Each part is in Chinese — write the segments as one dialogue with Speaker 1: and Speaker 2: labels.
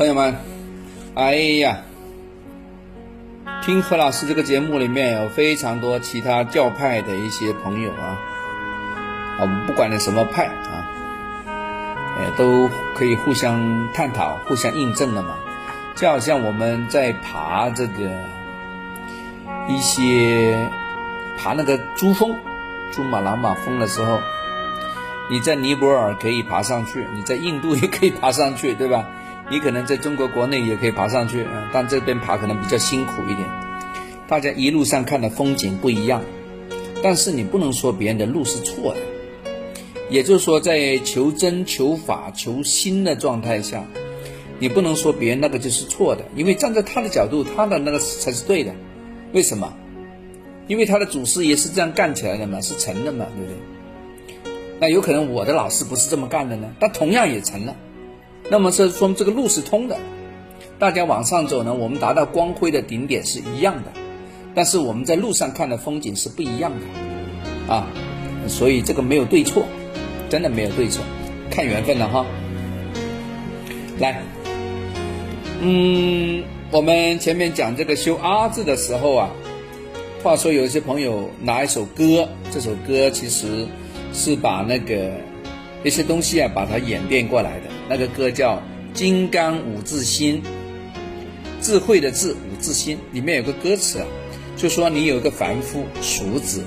Speaker 1: 朋友们，哎呀，听何老师这个节目里面有非常多其他教派的一些朋友啊，我们不管你什么派啊，哎，都可以互相探讨、互相印证的嘛。就好像我们在爬这个一些爬那个珠峰、珠穆朗玛峰的时候，你在尼泊尔可以爬上去，你在印度也可以爬上去，对吧？你可能在中国国内也可以爬上去，但这边爬可能比较辛苦一点。大家一路上看的风景不一样，但是你不能说别人的路是错的。也就是说，在求真、求法、求心的状态下，你不能说别人那个就是错的，因为站在他的角度，他的那个才是对的。为什么？因为他的祖师爷是这样干起来的嘛，是成的嘛，对不对？那有可能我的老师不是这么干的呢，但同样也成了。那么是说明这个路是通的，大家往上走呢，我们达到光辉的顶点是一样的，但是我们在路上看的风景是不一样的，啊，所以这个没有对错，真的没有对错，看缘分了哈。来，嗯，我们前面讲这个修阿字的时候啊，话说有一些朋友拿一首歌，这首歌其实是把那个一些东西啊，把它演变过来的。那个歌叫《金刚五字心》，智慧的智，五字心，里面有个歌词啊，就说你有一个凡夫俗子，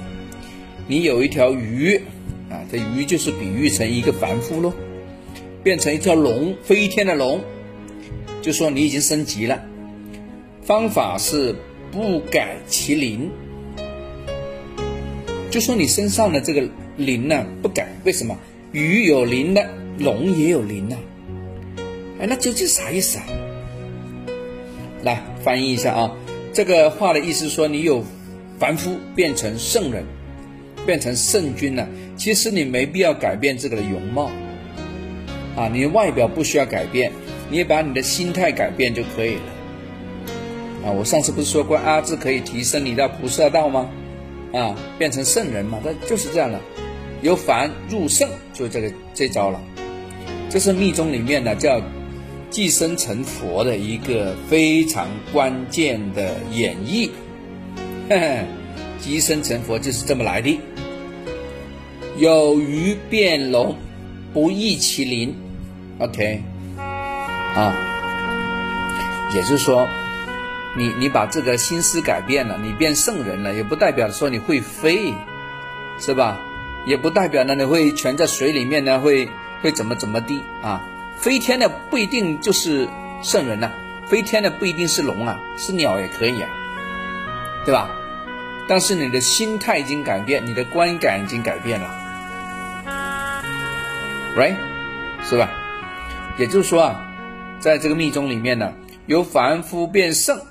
Speaker 1: 你有一条鱼啊，这鱼就是比喻成一个凡夫喽，变成一条龙，飞天的龙，就说你已经升级了。方法是不改其灵，就说你身上的这个灵呢不改，为什么？鱼有灵的，龙也有灵啊。哎，那究竟啥意思啊？来翻译一下啊，这个话的意思说，你有凡夫变成圣人，变成圣君了。其实你没必要改变自个的容貌，啊，你外表不需要改变，你也把你的心态改变就可以了。啊，我上次不是说过阿字可以提升你到菩萨道吗？啊，变成圣人嘛，那就是这样的，由凡入圣，就这个这招了。这是密宗里面的叫。寄生成佛的一个非常关键的演绎，寄生成佛就是这么来的。有鱼变龙，不异其灵。OK，啊，也就是说，你你把这个心思改变了，你变圣人了，也不代表说你会飞，是吧？也不代表呢你会全在水里面呢会会怎么怎么地啊？飞天的不一定就是圣人呐，飞天的不一定是龙啊，是鸟也可以啊，对吧？但是你的心态已经改变，你的观感已经改变了，right？是吧？也就是说啊，在这个密宗里面呢，由凡夫变圣，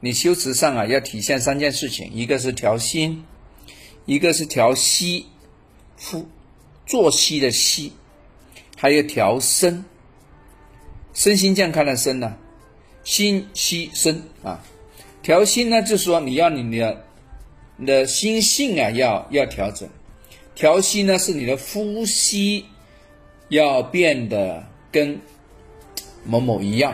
Speaker 1: 你修持上啊要体现三件事情：一个是调心，一个是调息，夫作息的息，还有调身。身心健康的身呢，心息身啊，调心呢，就是说你要你的你的心性啊，要要调整；调息呢，是你的呼吸要变得跟某某一样；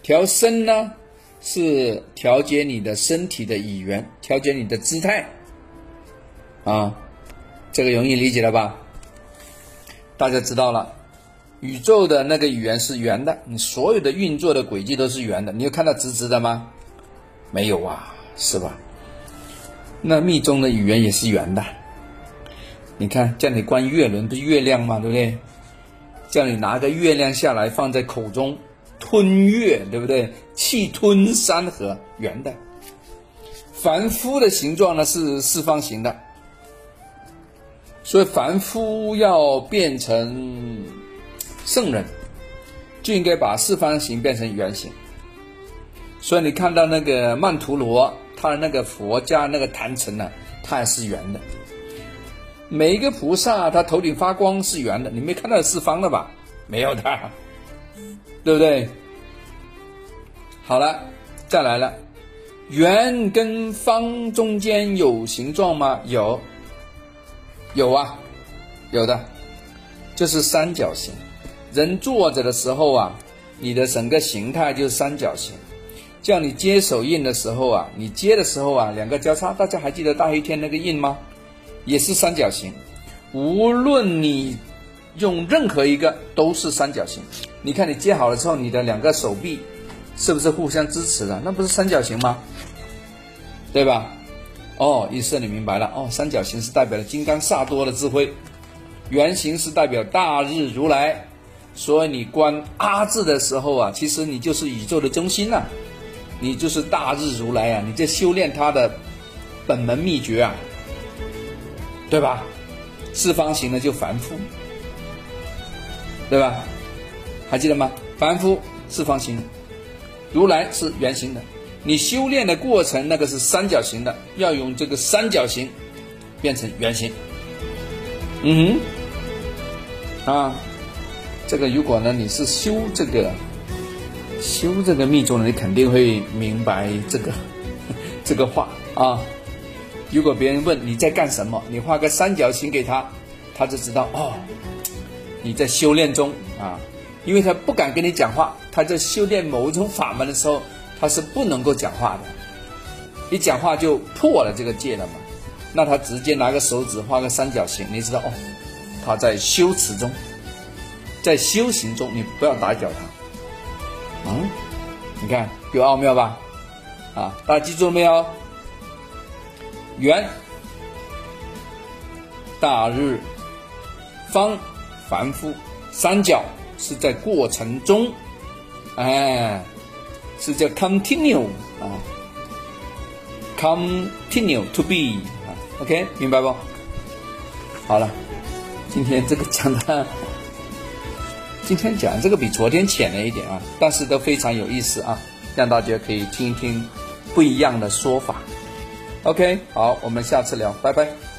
Speaker 1: 调身呢，是调节你的身体的语言，调节你的姿态啊，这个容易理解了吧？大家知道了。宇宙的那个语言是圆的，你所有的运作的轨迹都是圆的，你有看到直直的吗？没有啊，是吧？那密宗的语言也是圆的，你看叫你观月轮不是月亮吗？对不对？叫你拿个月亮下来放在口中吞月，对不对？气吞山河，圆的。凡夫的形状呢是四方形的，所以凡夫要变成。圣人就应该把四方形变成圆形，所以你看到那个曼陀罗，它的那个佛家那个坛城呢，它也是圆的。每一个菩萨他头顶发光是圆的，你没看到四方的吧？没有的，对不对？好了，再来了，圆跟方中间有形状吗？有，有啊，有的，就是三角形。人坐着的时候啊，你的整个形态就是三角形。叫你接手印的时候啊，你接的时候啊，两个交叉，大家还记得大黑天那个印吗？也是三角形。无论你用任何一个都是三角形。你看你接好了之后，你的两个手臂是不是互相支持的？那不是三角形吗？对吧？哦，意思你明白了哦。三角形是代表了金刚萨多的智慧，圆形是代表大日如来。所以你观阿字的时候啊，其实你就是宇宙的中心呐，你就是大日如来啊，你在修炼他的本门秘诀啊，对吧？四方形的就凡夫，对吧？还记得吗？凡夫四方形，如来是圆形的。你修炼的过程，那个是三角形的，要用这个三角形变成圆形。嗯哼，啊，这个如果呢你是修这个修这个密宗的，你肯定会明白这个 这个话啊。如果别人问你在干什么，你画个三角形给他，他就知道哦，你在修炼中啊，因为他不敢跟你讲话，他在修炼某一种法门的时候。他是不能够讲话的，一讲话就破了这个戒了嘛。那他直接拿个手指画个三角形，你知道哦，他在修持中，在修行中，你不要打搅他。嗯，你看有奥妙吧？啊，大家记住了没有？圆、大日、方、凡夫、三角是在过程中，哎。是叫 continue 啊，continue to be 啊，OK，明白不？好了，今天这个讲的，今天讲这个比昨天浅了一点啊，但是都非常有意思啊，让大家可以听一听不一样的说法。OK，好，我们下次聊，拜拜。